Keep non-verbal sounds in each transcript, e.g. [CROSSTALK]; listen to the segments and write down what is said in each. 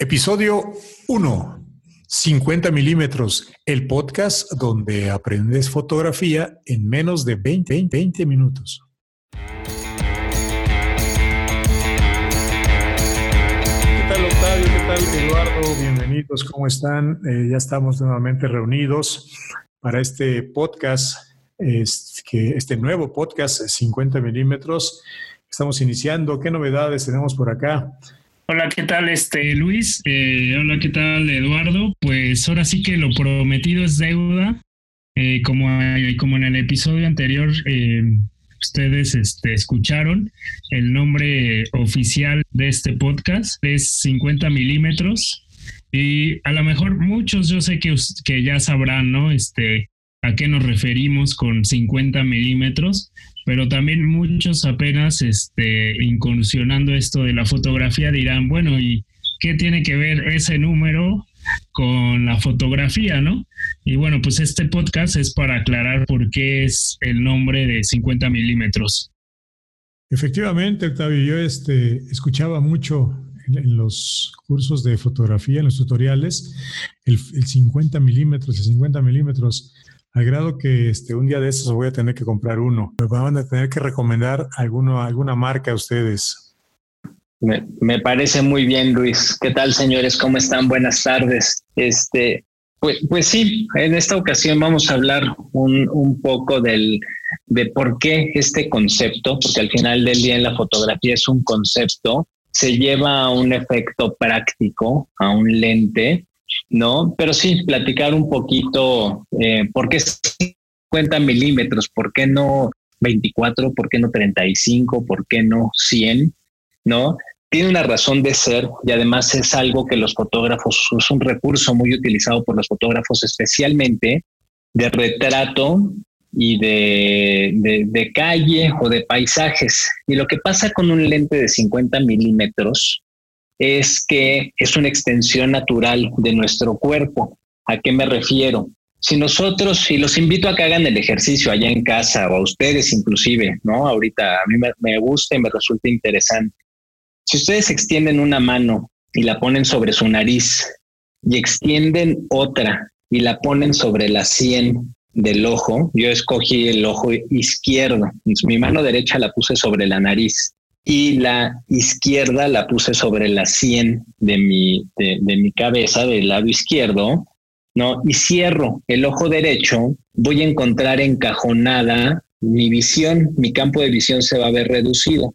Episodio 1, 50 milímetros, el podcast donde aprendes fotografía en menos de 20, 20, minutos. ¿Qué tal Octavio? ¿Qué tal Eduardo? Bienvenidos, ¿cómo están? Eh, ya estamos nuevamente reunidos para este podcast, este, este nuevo podcast 50 milímetros. Estamos iniciando. ¿Qué novedades tenemos por acá? Hola, ¿qué tal, este Luis? Eh, hola, ¿qué tal, Eduardo? Pues ahora sí que lo prometido es deuda. Eh, como, como en el episodio anterior, eh, ustedes este, escucharon, el nombre oficial de este podcast es 50 milímetros. Y a lo mejor muchos yo sé que, que ya sabrán, ¿no? Este, a qué nos referimos con 50 milímetros, pero también muchos apenas este, incursionando esto de la fotografía dirán, bueno, ¿y qué tiene que ver ese número con la fotografía, no? Y bueno, pues este podcast es para aclarar por qué es el nombre de 50 milímetros. Efectivamente, Octavio, yo este, escuchaba mucho en, los cursos de fotografía, en los tutoriales, el, el 50 milímetros, el 50 milímetros al grado que este, un día de estos voy a tener que comprar uno. Me van a tener que recomendar alguno, alguna marca a ustedes. Me, parece muy bien, Luis. ¿Qué tal, señores? ¿Cómo están? Buenas tardes. Este, pues, pues sí, en esta ocasión vamos a hablar un, un poco del, de por qué este concepto, porque al final del día en la fotografía es un concepto, se lleva a un efecto práctico, a un lente, ¿no? Pero sí, platicar un poquito, eh, ¿por qué 50 milímetros? ¿Por qué no 24? ¿Por qué no 35? ¿Por qué no 100? ¿No? Tiene una razón de ser y además es algo que los fotógrafos, es un recurso muy utilizado por los fotógrafos, especialmente de retrato y de, de, de, calle o de paisajes. Y lo que pasa con un lente de 50 milímetros es que es una extensión natural de nuestro cuerpo. ¿A qué me refiero? Si nosotros, y los invito a que hagan el ejercicio allá en casa o a ustedes inclusive, ¿no? Ahorita a mí me, gusta y me resulta interesante. Si ustedes extienden una mano y la ponen sobre su nariz y extienden otra y la ponen sobre la sien del ojo, yo escogí el ojo izquierdo, mi mano derecha la puse sobre la nariz y la izquierda la puse sobre la sien de mi, de, mi cabeza, del lado izquierdo, ¿no? Y cierro el ojo derecho, voy a encontrar encajonada mi visión, mi campo de visión se va a ver reducido.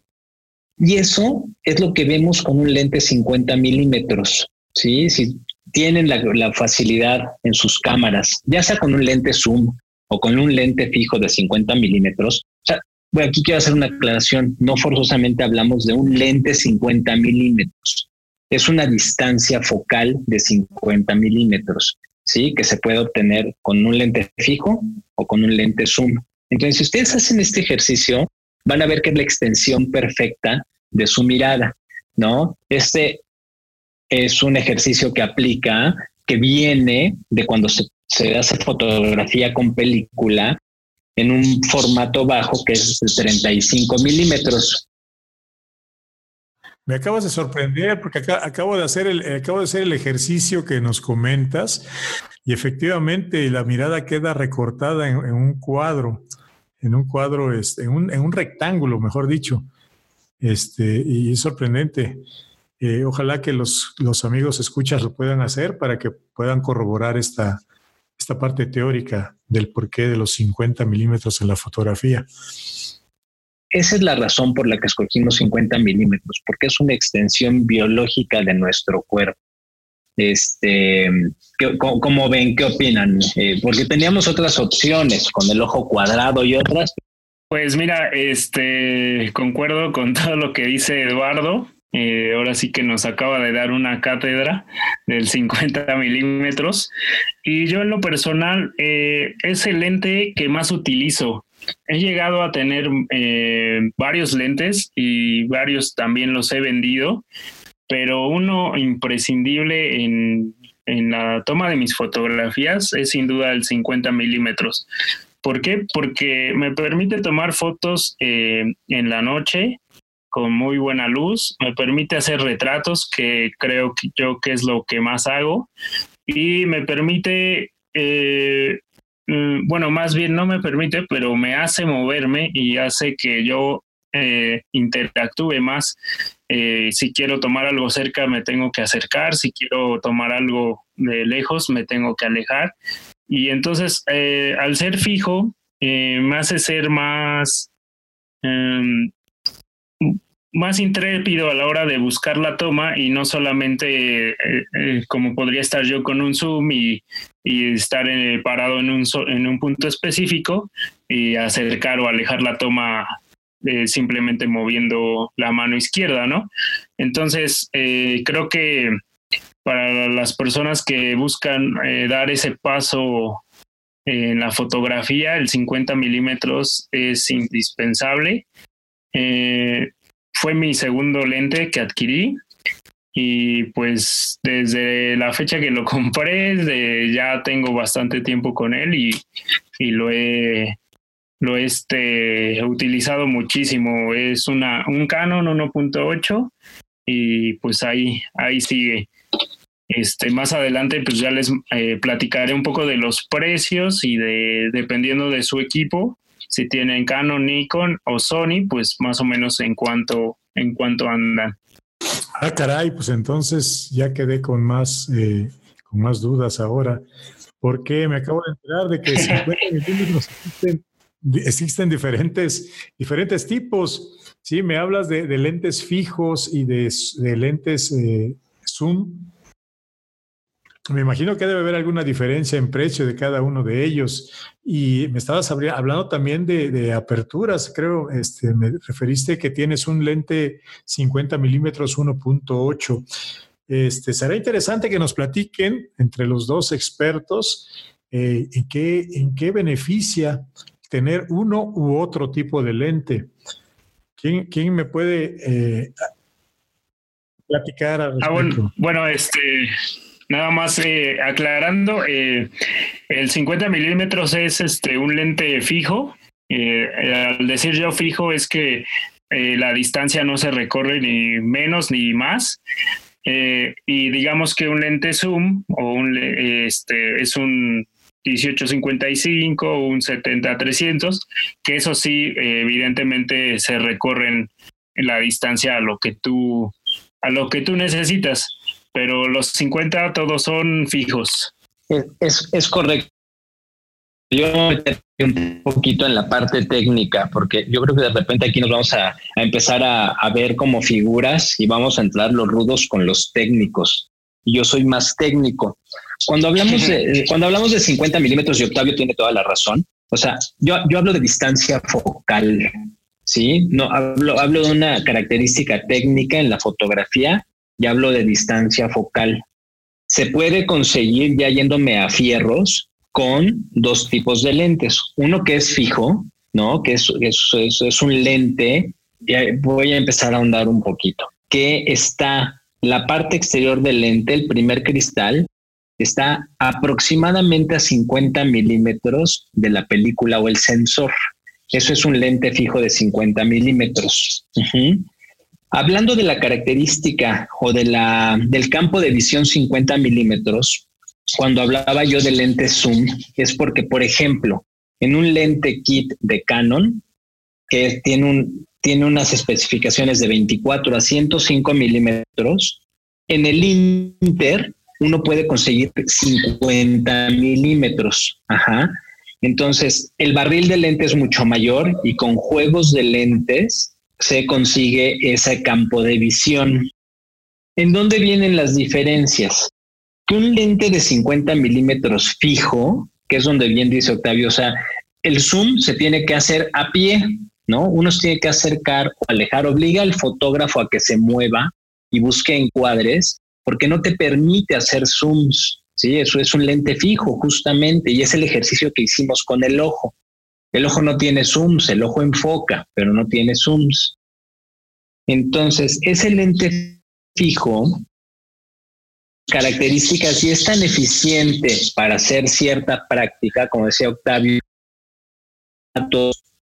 Y eso es lo que vemos con un lente 50 milímetros, ¿sí? Si tienen la, la facilidad en sus cámaras, ya sea con un lente zoom o con un lente fijo de 50 milímetros, bueno, aquí quiero hacer una aclaración. No forzosamente hablamos de un lente 50 milímetros. Es una distancia focal de 50 milímetros, ¿sí? Que se puede obtener con un lente fijo o con un lente zoom. Entonces, si ustedes hacen este ejercicio, van a ver que es la extensión perfecta de su mirada, ¿no? Este es un ejercicio que aplica, que viene de cuando se, se hace fotografía con película en un formato bajo que es de 35 milímetros. Me acabas de sorprender porque acabo de hacer el, acabo de hacer el ejercicio que nos comentas y efectivamente la mirada queda recortada en, un cuadro, en un cuadro, este, en, un, en un rectángulo, mejor dicho. Este, y es sorprendente. Eh, ojalá que los, los amigos escuchas lo puedan hacer para que puedan corroborar esta, esta parte teórica del porqué de los 50 milímetros en la fotografía. Esa es la razón por la que escogimos 50 milímetros, porque es una extensión biológica de nuestro cuerpo. Este, ¿cómo, ven? ¿Qué opinan? Eh, porque teníamos otras opciones con el ojo cuadrado y otras. Pues mira, este, concuerdo con [LAUGHS] todo lo que dice Eduardo. Eh, ahora sí que nos acaba de dar una cátedra del 50 [LAUGHS] milímetros. Y yo en lo personal eh, es el lente que más utilizo. He llegado a tener eh, varios lentes y varios también los he vendido, pero uno imprescindible en, en la toma de mis fotografías es sin duda el 50 milímetros. ¿Por qué? Porque me permite tomar fotos en la noche con muy buena luz, me permite hacer retratos, que creo que yo que es lo que más hago, y me permite, eh, mm, bueno, más bien no me permite, pero me hace moverme y hace que yo eh, interactúe más. Eh, si quiero tomar algo cerca, me tengo que acercar, si quiero tomar algo de lejos, me tengo que alejar. Y entonces, al ser fijo, me hace ser más em, más intrépido a la hora de buscar la toma y no solamente eh, eh, como podría estar yo con un zoom y, estar eh, parado en un, en un punto específico y acercar o alejar la toma simplemente moviendo la mano izquierda, ¿no? Entonces, creo que para las personas que buscan dar ese paso en la fotografía, el 50 milímetros es indispensable. Eh, fue mi segundo lente que adquirí y pues desde la fecha que lo [LAUGHS] compré ya tengo bastante tiempo con él y, y lo he lo he este, utilizado muchísimo. Es una, un Canon 1.8 y pues ahí, ahí sigue. Este, más adelante pues ya les eh, platicaré un poco de los precios y de dependiendo de su equipo, si tienen Canon, Nikon o Sony, pues más o menos en cuanto, en cuanto andan. Ah, caray, pues entonces ya quedé con más, eh, con más dudas ahora, porque me acabo de enterar de que [LAUGHS] 50 milímetros existen, existen diferentes, diferentes tipos. Sí, me hablas de, lentes fijos y de, lentes eh, zoom. Me imagino que debe haber alguna diferencia en precio de cada uno de ellos. Y me estabas hablando también de, aperturas, creo, este, me referiste que tienes un lente 50 milímetros 1.8. Este, será interesante que nos platiquen entre los dos expertos eh, en, qué, en qué beneficia tener uno u otro tipo de lente. ¿Quién, quién me puede eh, platicar? ah, bueno, bueno, este, Nada más eh, aclarando, eh, el 50 milímetros es este, un lente fijo. Eh, al decir yo fijo es que la distancia no se recorre ni menos ni más. y digamos que un lente zoom o un, este, es un 1855 o un 70-300, que eso sí, evidentemente se recorren la distancia a lo que tú, a lo que tú necesitas pero los 50 todos son fijos. Es, es, correcto. Yo un poquito en la parte técnica, porque yo creo que de repente aquí nos vamos a, empezar a, ver como figuras y vamos a entrar los rudos con los técnicos. Yo soy más técnico. Cuando hablamos de, [LAUGHS] cuando hablamos de 50 milímetros, y Octavio tiene toda la razón, o sea, yo, yo hablo de distancia focal, ¿sí? No, hablo, hablo de una característica técnica en la fotografía ya hablo de distancia focal. Se puede conseguir ya yéndome a fierros con dos tipos de lentes. Uno que es fijo, ¿no? Que es, un lente, voy a empezar a ahondar un poquito, que está la parte exterior del lente, el primer cristal, está aproximadamente a 50 milímetros de la película o el sensor. Eso es un lente fijo de 50 milímetros. Hablando de la característica o de la, del campo de visión 50 milímetros, cuando hablaba yo de lente zoom, es porque, por ejemplo, en un lente kit de Canon, que tiene, un, tiene unas especificaciones de 24 a 105 milímetros, en el Inter uno puede conseguir 50 milímetros. Ajá. Entonces, el barril de lente es mucho mayor y con juegos de lentes se consigue ese campo de visión. ¿En dónde vienen las diferencias? Que un lente de 50 milímetros fijo, que es donde bien dice Octavio, o sea, el zoom se tiene que hacer a pie, ¿no? Uno se tiene que acercar o alejar, obliga al fotógrafo a que se mueva y busque encuadres, porque no te permite hacer zooms, ¿sí? Eso es un lente fijo, justamente, y es el ejercicio que hicimos con el ojo. El ojo no tiene zooms, el ojo enfoca, pero no tiene zooms. Entonces, ese lente fijo, características, y es tan eficiente para hacer cierta práctica, como decía Octavio,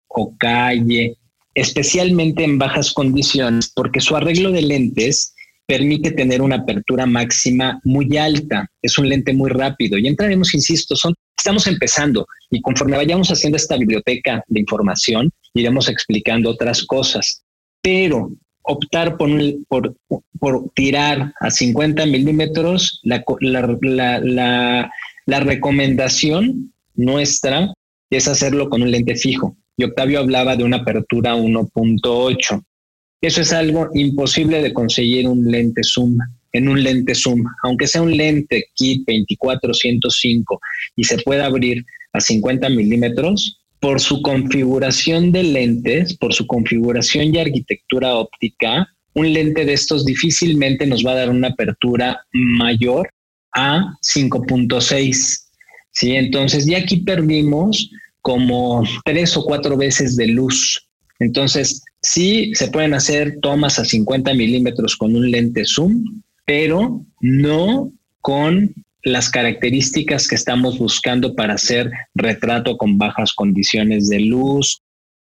o calle, especialmente en bajas condiciones, porque su arreglo de lentes permite tener una apertura máxima muy alta. Es un lente muy rápido. Y entraremos, insisto, son, estamos empezando y conforme vayamos haciendo esta biblioteca de información, iremos explicando otras cosas. Pero optar por, por, por tirar a 50 milímetros, la, la, la, la recomendación nuestra es hacerlo con un lente fijo. Y Octavio hablaba de una apertura 1.8. Eso es algo imposible de conseguir un lente zoom, en un lente zoom, aunque sea un lente kit 2405 y se pueda abrir a 50 milímetros, por su configuración de lentes, por su configuración y arquitectura óptica, un lente de estos difícilmente nos va a dar una apertura mayor a 5.6. ¿sí? Entonces ya aquí perdimos como tres o cuatro veces de luz. Entonces, sí se pueden hacer tomas a 50 milímetros con un lente zoom, pero no con las características que estamos buscando para hacer retrato con bajas condiciones de luz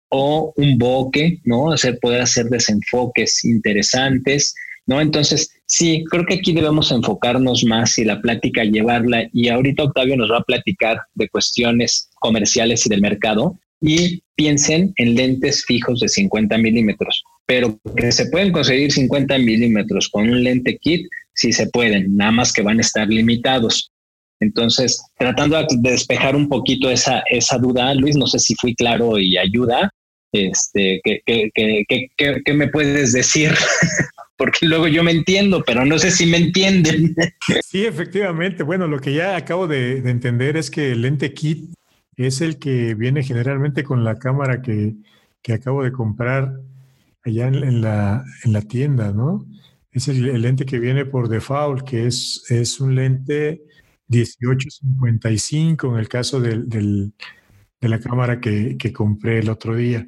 o un bokeh, ¿no? Hacer, poder hacer desenfoques interesantes, ¿no? Entonces, sí, creo que aquí debemos enfocarnos más y la plática llevarla, y ahorita Octavio nos va a platicar de cuestiones comerciales y del mercado, y piensen en lentes fijos de 50 milímetros, pero que se pueden conseguir 50 milímetros con un lente kit, sí se pueden, nada más que van a estar limitados. Entonces, tratando de despejar un poquito esa, esa duda, Luis, no sé si fui claro y ayuda, este, ¿qué, qué, me puedes decir? [LAUGHS] Porque luego yo me entiendo, pero no sé si me entienden. [LAUGHS] Sí, efectivamente. Bueno, lo que ya acabo de, de entender es que el lente kit es el que viene generalmente con la cámara que, acabo de comprar allá en, la, en, la, tienda, ¿no? Es el, lente que viene por default, que es, es un lente 1855 en el caso del, de la cámara que, compré el otro día.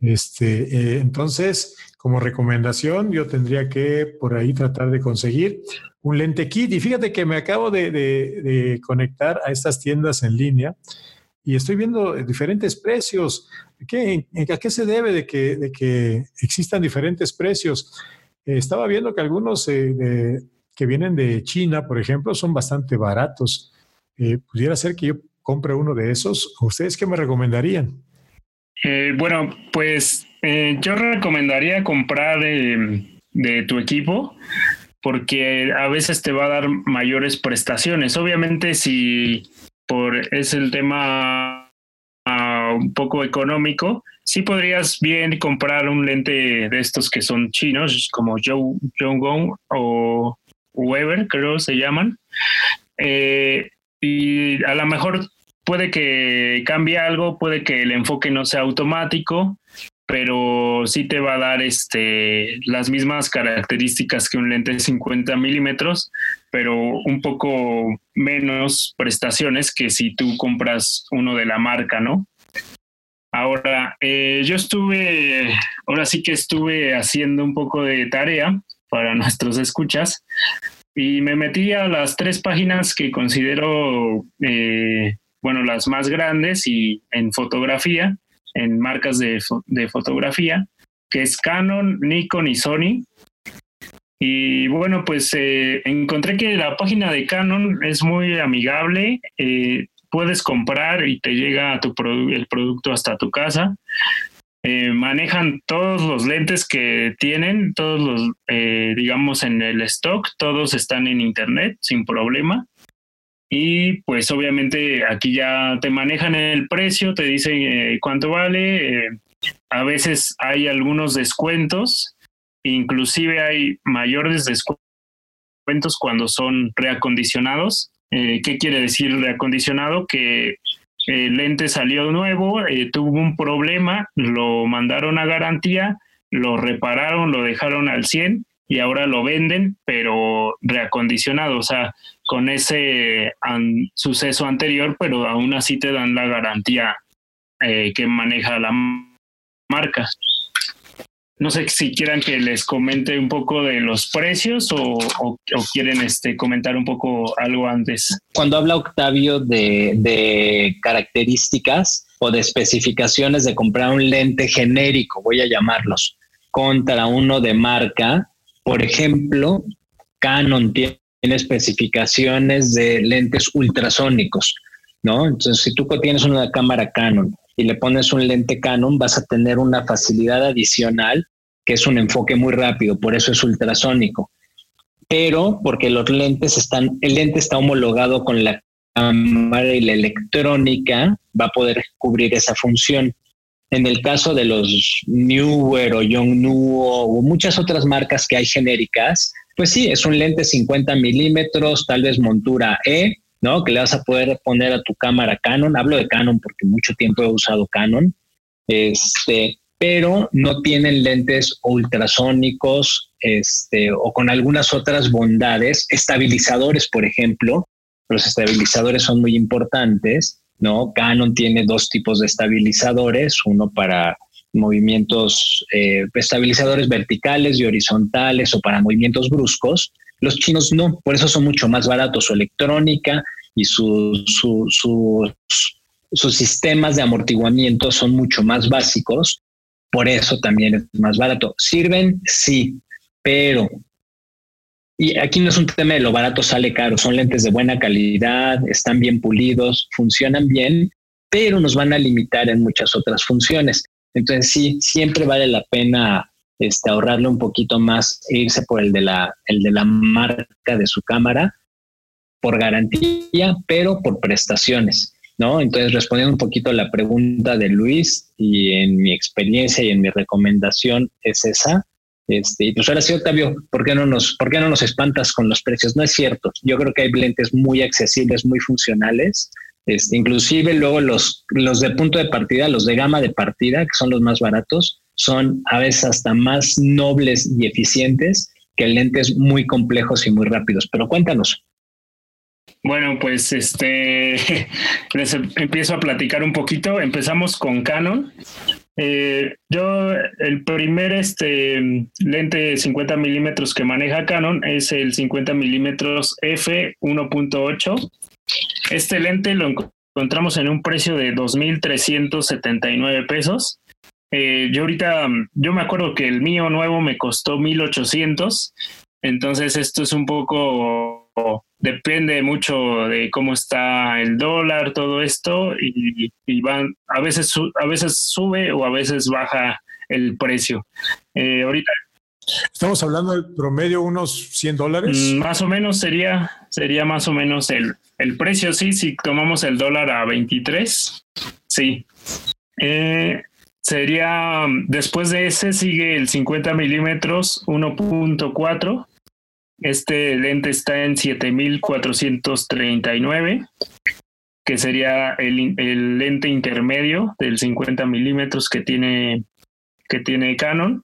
Este, eh, entonces, como recomendación, yo tendría que por ahí tratar de conseguir un lente kit. Y fíjate que me acabo de, de conectar a estas tiendas en línea y estoy viendo diferentes precios. ¿Qué, ¿A qué se debe de que, de que existan diferentes precios? Eh, estaba viendo que algunos eh, que vienen de China, por ejemplo, son bastante baratos. Eh, ¿Pudiera ser que yo compre uno de esos? ¿Ustedes qué me recomendarían? bueno, pues yo recomendaría comprar de tu equipo porque a veces te va a dar mayores prestaciones. Obviamente si por es el tema ah, un poco económico, sí podrías bien comprar un lente de estos que son chinos, como Joe, Gong o Weber, creo se llaman. Eh, y a lo mejor puede que cambie algo, puede que el enfoque no sea automático, pero sí te va a dar este, las mismas características que un lente de 50 milímetros, pero un poco menos prestaciones que si tú compras uno de la marca, ¿no? Ahora, eh, yo estuve, ahora sí que estuve haciendo un poco de tarea para [LAUGHS] nuestros escuchas y me metí a las tres páginas que considero, eh, bueno, las más grandes y en fotografía en marcas de, fotografía, que es Canon, Nikon y Sony. Y bueno, pues eh, encontré que la página de Canon es muy amigable. Eh, puedes comprar y te llega tu el producto hasta tu casa. Eh, manejan todos los lentes que tienen, todos los, digamos, en el stock, todos están en internet sin problema. Y pues obviamente aquí ya te manejan el precio, te dicen eh, cuánto vale. Eh, a veces hay algunos descuentos, inclusive hay mayores descuentos cuando son reacondicionados. Eh, ¿Qué quiere decir reacondicionado? Que el lente salió nuevo, tuvo un problema, lo mandaron a garantía, lo repararon, lo dejaron al 100 y ahora lo venden, pero reacondicionado, o sea, con ese suceso anterior, pero aún así te dan la garantía eh, que maneja la marca. No sé si quieran que les comente un poco de los precios o, quieren este, comentar un poco algo antes. Cuando habla Octavio de, de características, o de especificaciones de comprar un lente genérico, voy a llamarlos, contra uno de marca, por ejemplo, Canon tiene especificaciones de lentes ultrasónicos, ¿no? Entonces, si tú tienes una cámara Canon y le pones un lente Canon, vas a tener una facilidad adicional que es un enfoque muy rápido, por eso es ultrasónico. Pero porque los lentes están, el lente está homologado con la cámara y la electrónica, va a poder cubrir esa función. En el caso de los Newer o Yongnuo o muchas otras marcas que hay genéricas, pues sí, es un lente 50 milímetros, tal vez montura E, ¿no? Que le vas a poder poner a tu cámara Canon. Hablo de Canon porque mucho tiempo he usado Canon. Este, pero no tienen lentes ultrasónicos este, o con algunas otras bondades, estabilizadores, por ejemplo. Los estabilizadores son muy importantes, ¿no? Canon tiene dos tipos de estabilizadores, uno para movimientos, eh, estabilizadores verticales y horizontales o para movimientos bruscos. Los chinos no, por eso son mucho más baratos. Su electrónica y sus sistemas de amortiguamiento son mucho más básicos por eso también es más barato. ¿Sirven? Sí, pero... Y aquí no es un tema de lo barato sale caro, son lentes de buena calidad, están bien pulidos, funcionan bien, pero nos van a limitar en muchas otras funciones. Entonces sí, siempre vale la pena este, ahorrarle un poquito más e irse por el de, la, el de la marca de su cámara por garantía, pero por prestaciones. ¿no? Entonces, respondiendo un poquito a la pregunta de Luis, y en mi experiencia y en mi recomendación es esa. Este, y pues ahora sí, Octavio, ¿por qué, no nos, ¿por qué no nos espantas con los precios? No es cierto. Yo creo que hay lentes muy accesibles, muy funcionales. Este, inclusive luego los, los de punto de partida, los de gama de partida, que son los más baratos, son a veces hasta más nobles y eficientes que lentes muy complejos y muy rápidos. Pero cuéntanos, bueno, pues este [LAUGHS] les empiezo a platicar un poquito. Empezamos con Canon. Eh, yo, el primer este, lente 50 milímetros que maneja Canon es el 50 milímetros F1.8. Este lente lo encontramos en un precio de 2.379 pesos. Eh, yo ahorita, yo me acuerdo que el mío nuevo me costó 1.800. Entonces esto es un poco depende mucho de cómo está el dólar, todo esto, y, van, a veces, a veces sube o a veces baja el precio. Eh, ahorita. Estamos hablando del promedio unos 100 dólares. Mm, más o menos sería, sería más o menos el, el precio, sí, si tomamos el dólar a 23, sí. Eh, sería, después de ese sigue el 50 milímetros 1.4 este lente está en 7439, que sería el, lente intermedio del 50 milímetros que tiene, que tiene Canon.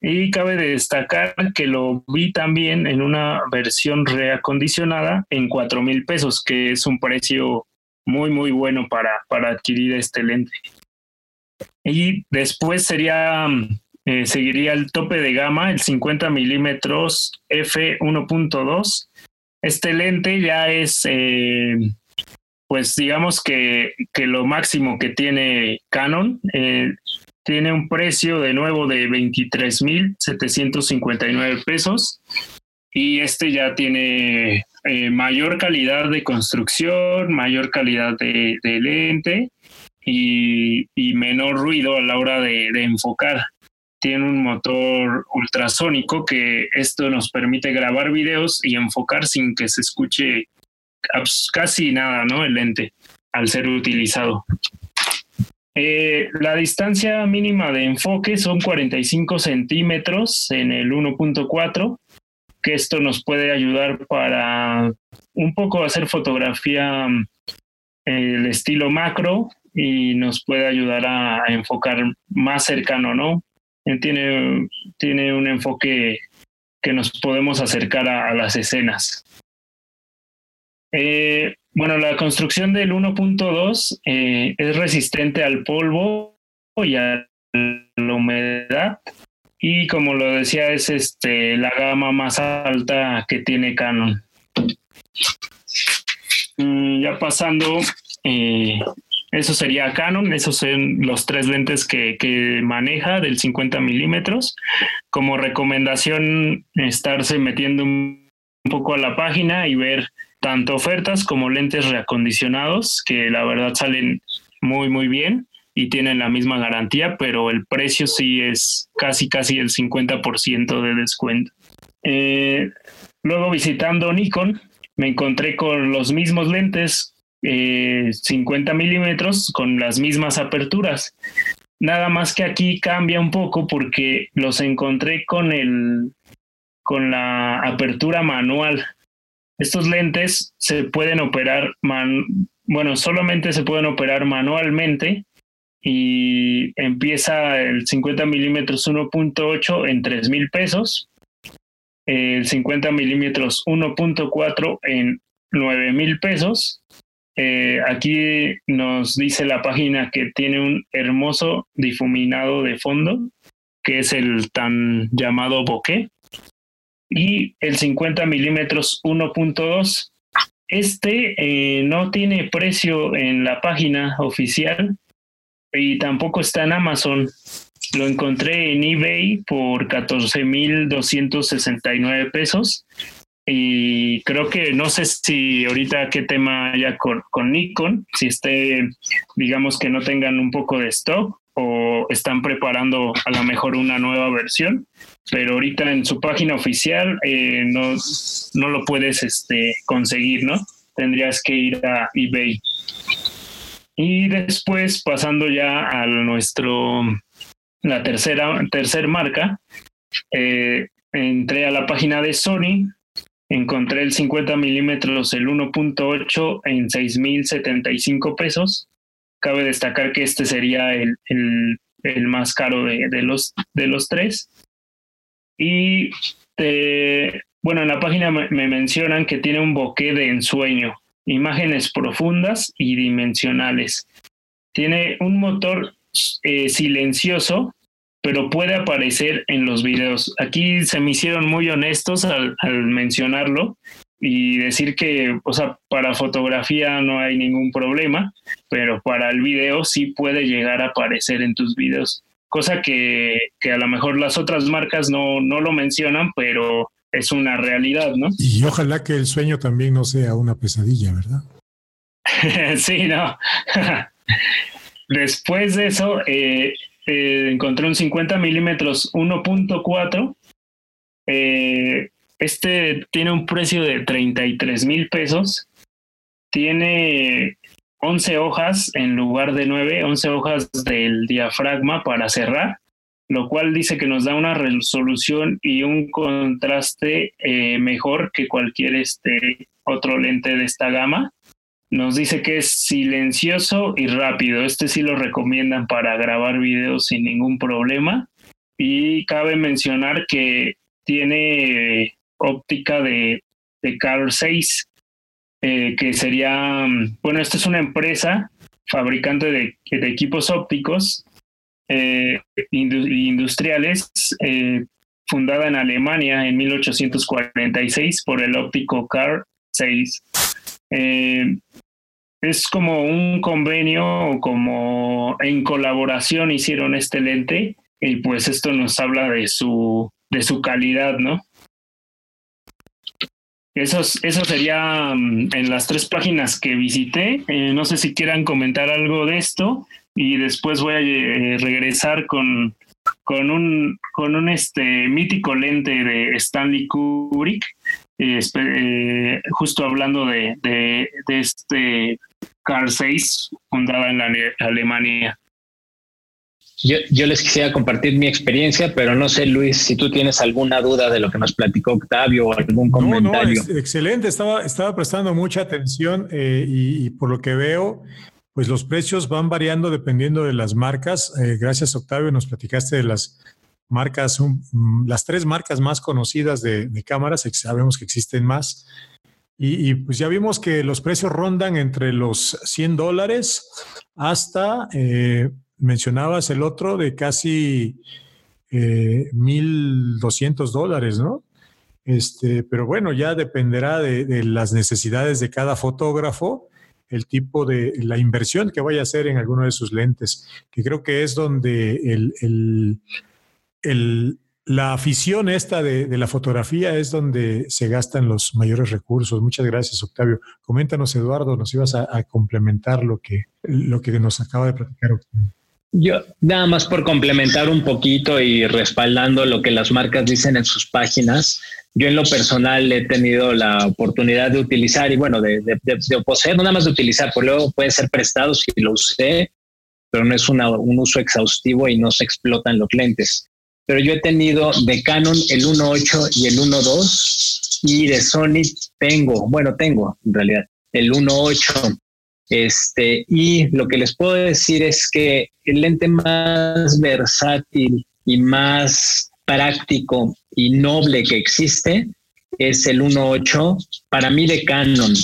Y cabe destacar que lo vi también en una versión reacondicionada en 4 mil pesos, que es un precio muy, muy bueno para, para adquirir este lente. Y después sería eh, seguiría el tope de gama, el 50 milímetros f1.2. Este lente ya es, eh, pues digamos que, que, lo máximo que tiene Canon. Eh, tiene un precio de nuevo de 23.759 pesos y este ya tiene mayor calidad de construcción, mayor calidad de, lente y, menor ruido a la hora de enfocar tiene un motor ultrasónico que esto nos permite grabar videos y enfocar sin que se escuche casi nada, ¿no? El lente al ser utilizado. Eh, la distancia mínima de enfoque son 45 centímetros en el 1.4, que esto nos puede ayudar para un poco hacer fotografía el estilo macro y nos puede ayudar a enfocar más cercano, ¿no? tiene, tiene un enfoque que nos podemos acercar a, las escenas. Eh, bueno, la construcción del 1.2 eh, es resistente al polvo y a la humedad y como lo decía es este la gama más alta que tiene Canon. Mm, ya pasando eh, Eso sería Canon, esos son los tres lentes que, que maneja del 50 milímetros. Como recomendación, estarse metiendo un poco a la página y ver tanto ofertas como lentes reacondicionados, que la verdad salen muy, muy bien y tienen la misma garantía, pero el precio sí es casi, casi el 50% de descuento. Eh, luego visitando Nikon, me encontré con los mismos lentes 50 eh, milímetros con las mismas aperturas. Nada más que aquí cambia un poco porque los encontré con el con la apertura manual. Estos lentes se pueden operar bueno, solamente se pueden operar manualmente y empieza el 50 milímetros 1.8 en 3 mil pesos, el 50 milímetros 1.4 en 9 mil pesos. Eh, aquí nos dice la página que tiene un hermoso difuminado de fondo, que es el tan llamado bokeh, y el 50 milímetros 1.2. Este eh, no tiene precio en la página oficial, y tampoco está en Amazon. Lo encontré en eBay por 14,269 pesos. Y creo que no sé si ahorita qué tema haya con, Nikon, si esté, digamos que no tengan un poco de stock o están preparando a lo mejor una nueva versión, pero ahorita en su página oficial eh, no, no lo puedes este, conseguir, ¿no? Tendrías que ir a eBay. Y después, pasando ya a nuestro, la tercera, tercer marca, eh, entré a la página de Sony, encontré el 50 milímetros, el 1.8 en 6.075 pesos. Cabe destacar que este sería el, el, más caro de, de, los, de los tres. Y bueno, en la página me, me mencionan que tiene un bokeh de ensueño imágenes profundas y dimensionales. Tiene un motor eh, silencioso, pero puede aparecer en los videos. Aquí se me hicieron muy honestos al, mencionarlo y decir que, o sea, para fotografía no hay ningún problema, pero para el video sí puede llegar a aparecer en tus videos. Cosa que, que a lo mejor las otras marcas no, no lo mencionan, pero es una realidad, ¿no? Y ojalá que el sueño también no sea una pesadilla, ¿verdad? [LAUGHS] sí, no. [LAUGHS] Después de eso, eh, eh, encontré un 50 milímetros 1.4. Eh, este tiene un precio de 33 mil pesos. Tiene 11 hojas en lugar de 9, 11 hojas del diafragma para cerrar lo cual dice que nos da una resolución y un contraste eh, mejor que cualquier este otro lente de esta gama. Nos dice que es silencioso y rápido. Este sí lo recomiendan para grabar videos sin ningún problema. Y cabe mencionar que tiene óptica de, de Carl 6, eh, que sería, bueno, esta es una empresa fabricante de, equipos ópticos eh, industriales, eh, fundada en Alemania en 1846 por el óptico Carl 6. Eh, es como un convenio, como en colaboración hicieron este lente y pues esto nos habla de su, de su calidad, ¿no? Eso, eso sería mm, en las tres páginas que visité. no sé si quieran comentar algo de esto y después voy a eh, regresar con, con un, con un este, mítico lente de Stanley Kubrick, eh, eh, justo hablando de, de, este Carl 6, fundada en la Alemania. Yo, yo, les quisiera compartir mi experiencia, pero no sé, Luis, si tú tienes alguna duda de lo que nos platicó Octavio o algún comentario. No, excelente, estaba, estaba prestando mucha atención y, por lo que veo, pues los precios van variando dependiendo de las marcas. Eh, gracias, Octavio, nos platicaste de las marcas, mm, las tres marcas más conocidas de, cámaras, sabemos que existen más. Y, pues ya vimos que los precios rondan entre los 100 dólares hasta, eh, mencionabas el otro, de casi eh, 1.200 dólares, ¿no? Este, pero bueno, ya dependerá de las necesidades de cada fotógrafo el tipo de la inversión que vaya a hacer en alguno de sus lentes, que creo que es donde el, la afición esta de, la fotografía es donde se gastan los mayores recursos. Muchas gracias, Octavio. Coméntanos, Eduardo, nos ibas a, complementar lo que, lo que nos acaba de platicar. Yo, nada más por complementar un poquito y respaldando lo que las marcas dicen en sus páginas, yo en lo personal he tenido la oportunidad de utilizar y bueno, de, de, poseer, no nada más de utilizar, porque luego puede ser prestado si lo usé, pero no es un uso exhaustivo y no se explotan los lentes. Pero yo he tenido de Canon el 1.8 y el 1.2 y de Sony tengo, bueno, tengo en realidad el 1.8 este, y lo que les puedo decir es que el lente más versátil y más práctico y noble que existe es el 1.8 para mí de Canon,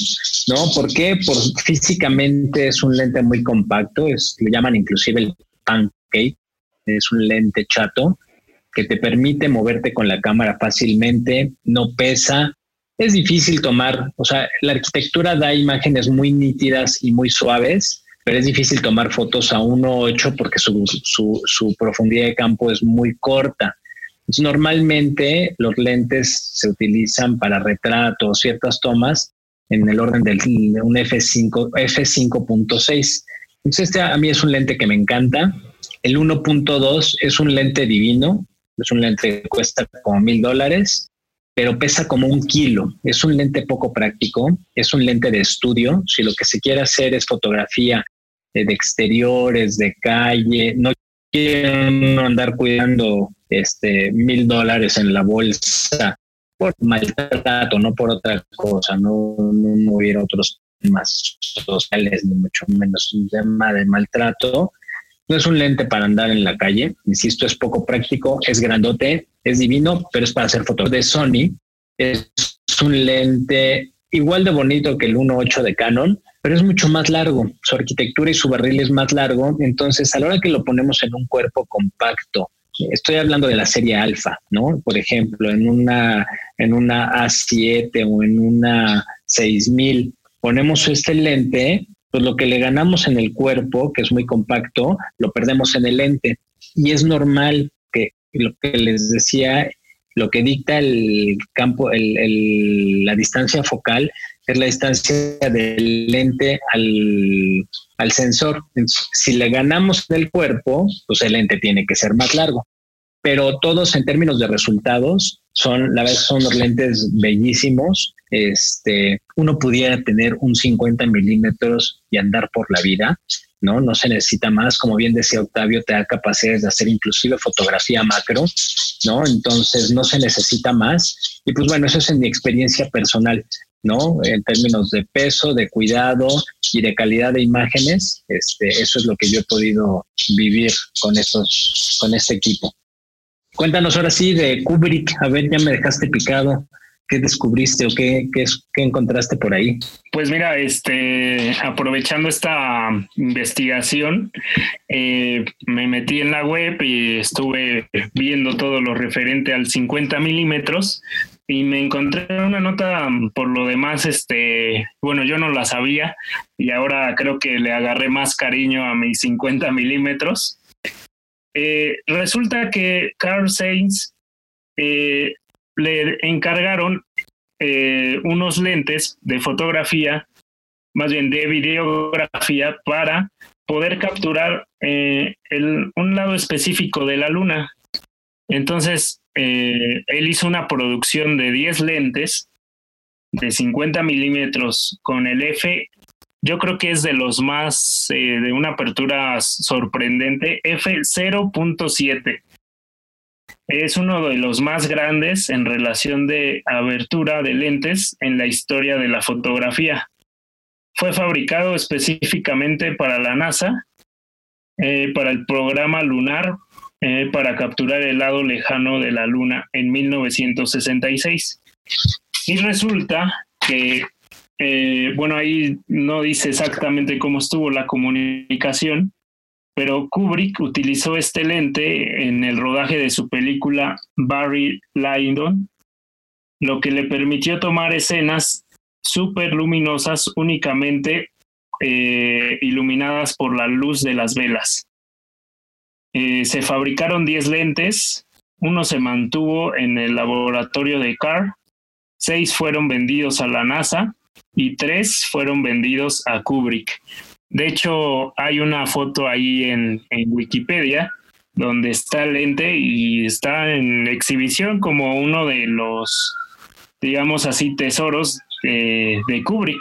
¿no? ¿Por qué? Por físicamente es un lente muy compacto, es, le llaman inclusive el pancake, es un lente chato que te permite moverte con la cámara fácilmente, no pesa, es difícil tomar, o sea, la arquitectura da imágenes muy nítidas y muy suaves, pero es difícil tomar fotos a 1.8 porque su, su, profundidad de campo es muy corta. normalmente los lentes se utilizan para retratos, ciertas tomas en el orden del un F5, F5.6. Entonces este a mí es un lente que me encanta. El 1.2 es un lente divino, es un lente que cuesta como mil dólares pero pesa como un kilo. Es un lente poco práctico, es un lente de estudio. Si lo que se quiere hacer es fotografía de exteriores, de calle, no quiero andar cuidando este mil dólares en la bolsa por maltrato, no por otra cosa, no, no, hubiera otros temas sociales, ni mucho menos un tema de maltrato. No es un lente para andar en la calle, insisto, es poco práctico, es grandote, es divino, pero es para hacer fotos de Sony. Es un lente igual de bonito que el 1.8 de Canon, pero es mucho más largo. Su arquitectura y su barril es más largo. Entonces, a la hora que lo ponemos en un cuerpo compacto, estoy hablando de la serie alfa, ¿no? Por ejemplo, en una, en una A7 o en una 6000, ponemos este lente, pues lo que le ganamos en el cuerpo, que es muy compacto, lo perdemos en el lente. Y es normal lo que les decía, lo que dicta el campo, el, la distancia focal es la distancia del lente al, al sensor. si le ganamos del cuerpo, pues el lente tiene que ser más largo. Pero todos en términos de resultados son, la verdad, son los lentes bellísimos. Este, uno pudiera tener un 50 milímetros y andar por la vida ¿no? No se necesita más, como bien decía Octavio, te da capacidades de hacer inclusive fotografía macro, ¿no? Entonces no se necesita más. Y pues bueno, eso es en mi experiencia personal, ¿no? En términos de peso, de cuidado y de calidad de imágenes, este, eso es lo que yo he podido vivir con estos, con este equipo. Cuéntanos ahora sí de Kubrick, a ver, ya me dejaste picado. ¿Qué descubriste o qué, qué, qué, encontraste por ahí? Pues mira, este, aprovechando esta investigación, eh, me metí en la web y estuve viendo todo lo referente al 50 milímetros y me encontré una nota por lo demás, este, bueno, yo no la sabía y ahora creo que le agarré más cariño a mis 50 milímetros. Eh, resulta que Carl Sainz eh, le encargaron eh, unos lentes de fotografía, más bien de videografía, para poder capturar un lado específico de la luna. Entonces, él hizo una producción de 10 lentes de 50 milímetros con el F. Yo creo que es de los más, de una apertura sorprendente, F0.7 es uno de los más grandes en relación de abertura de lentes en la historia de la fotografía. Fue fabricado específicamente para la NASA, eh, para el programa lunar, eh, para capturar el lado lejano de la Luna en 1966. Y resulta que, eh, bueno, ahí no dice exactamente cómo estuvo la comunicación, pero Kubrick utilizó este lente en el rodaje de su película Barry Lyndon, lo que le permitió tomar escenas súper luminosas únicamente eh, iluminadas por la luz de las velas. Eh, se fabricaron 10 lentes, uno se mantuvo en el laboratorio de Carr, seis fueron vendidos a la NASA y tres fueron vendidos a Kubrick. De hecho, hay una foto ahí en, Wikipedia donde está el lente y está en exhibición como uno de los, digamos así, tesoros de, de Kubrick.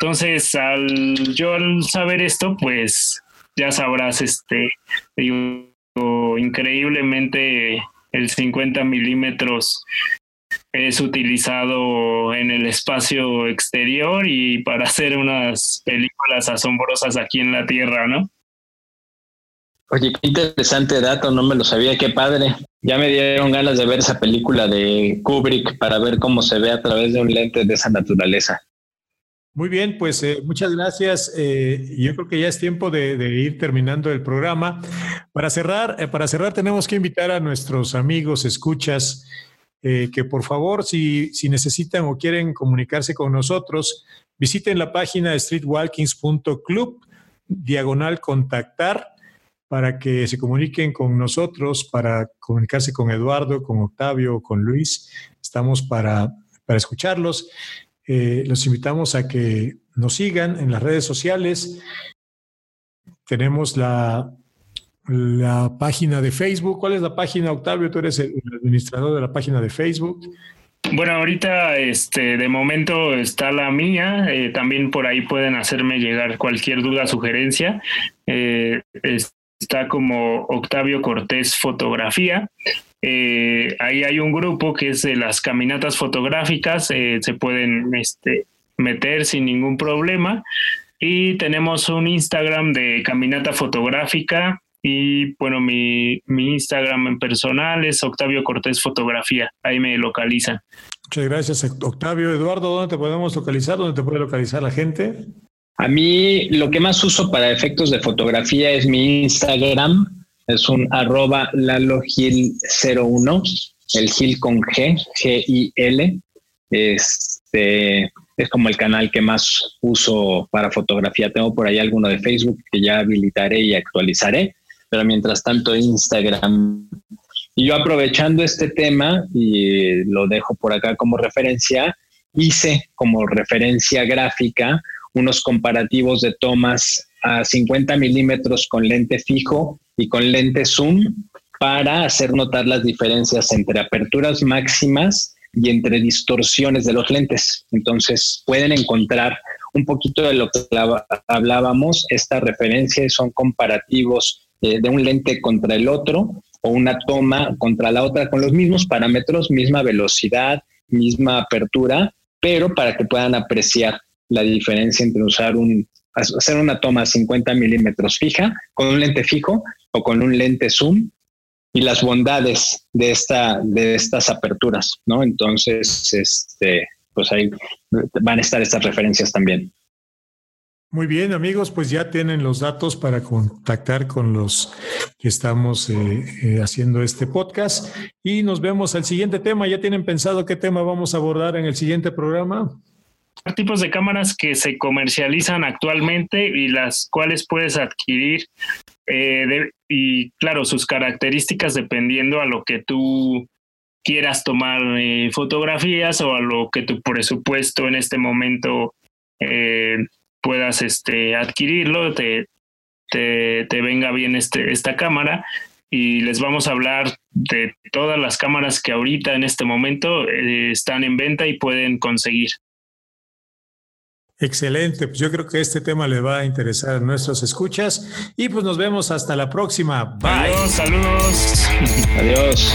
Entonces, al yo al saber esto, pues ya sabrás, este, digo, increíblemente el 50 milímetros es utilizado en el espacio exterior y para hacer unas películas asombrosas aquí en la Tierra, ¿no? Oye, qué interesante dato, no me lo sabía, qué padre. Ya me dieron ganas de ver esa película de Kubrick para ver cómo se ve a través de un lente de esa naturaleza. Muy bien, pues eh, muchas gracias. Eh, yo creo que ya es tiempo de, ir terminando el programa. Para cerrar, eh, para cerrar tenemos que invitar a nuestros amigos, escuchas, que por favor, si, si necesitan o quieren comunicarse con nosotros, visiten la página streetwalkings.club, diagonal contactar para que se comuniquen con nosotros, para comunicarse con Eduardo, con Octavio, con Luis. Estamos para, para escucharlos. Eh, los invitamos a que nos sigan en las redes sociales. Tenemos la, la página de Facebook. ¿Cuál es la página, Octavio? Tú eres el administrador de la página de Facebook. Bueno, ahorita este, de momento está la mía. Eh, también por ahí pueden hacerme llegar cualquier duda, sugerencia. Eh, está como Octavio Cortés Fotografía. Eh, ahí hay un grupo que es de las caminatas fotográficas, se pueden este, meter sin ningún problema. Y tenemos un Instagram de caminata fotográfica y bueno, mi, mi Instagram en personal es Octavio Cortés Fotografía, ahí me localizan. Muchas gracias, Octavio. Eduardo, ¿dónde te podemos localizar? ¿Dónde te puede localizar la gente? A mí lo que más uso para efectos de fotografía es mi Instagram. Es un arroba lalogil01, el gil con G, G-I-L. Este es como el canal que más uso para fotografía. Tengo por ahí alguno de Facebook que ya habilitaré y actualizaré, pero mientras tanto Instagram. Y yo aprovechando este tema, y lo dejo por acá como referencia, hice como referencia gráfica unos comparativos de tomas a 50 milímetros con lente fijo y con lente zoom para hacer notar las diferencias entre aperturas máximas y entre distorsiones de los lentes. Entonces pueden encontrar un poquito de lo que hablábamos. Esta referencia son comparativos eh, de un lente contra el otro o una toma contra la otra con los mismos parámetros, misma velocidad, misma apertura, pero para que puedan apreciar la diferencia entre usar un, hacer una toma 50 milímetros fija con un lente fijo o con un lente zoom y las bondades de esta de estas aperturas, ¿no? Entonces, este, pues ahí van a estar estas referencias también. Muy bien, amigos, pues ya tienen los datos para contactar con los que estamos eh, eh, haciendo este podcast y nos vemos al siguiente tema. ¿Ya tienen pensado qué tema vamos a abordar en el siguiente programa? tipos de cámaras que se comercializan actualmente y las cuales puedes adquirir eh, y claro, sus características dependiendo a lo que tú quieras tomar fotografías o a lo que tu presupuesto en este momento eh, puedas este, adquirirlo, te, te, te, venga bien este, esta cámara y les vamos a hablar de todas las cámaras que ahorita en este momento están en venta y pueden conseguir. Excelente, pues yo creo que este tema le va a interesar a nuestros escuchas y pues nos vemos hasta la próxima. Bye. saludos. Adiós.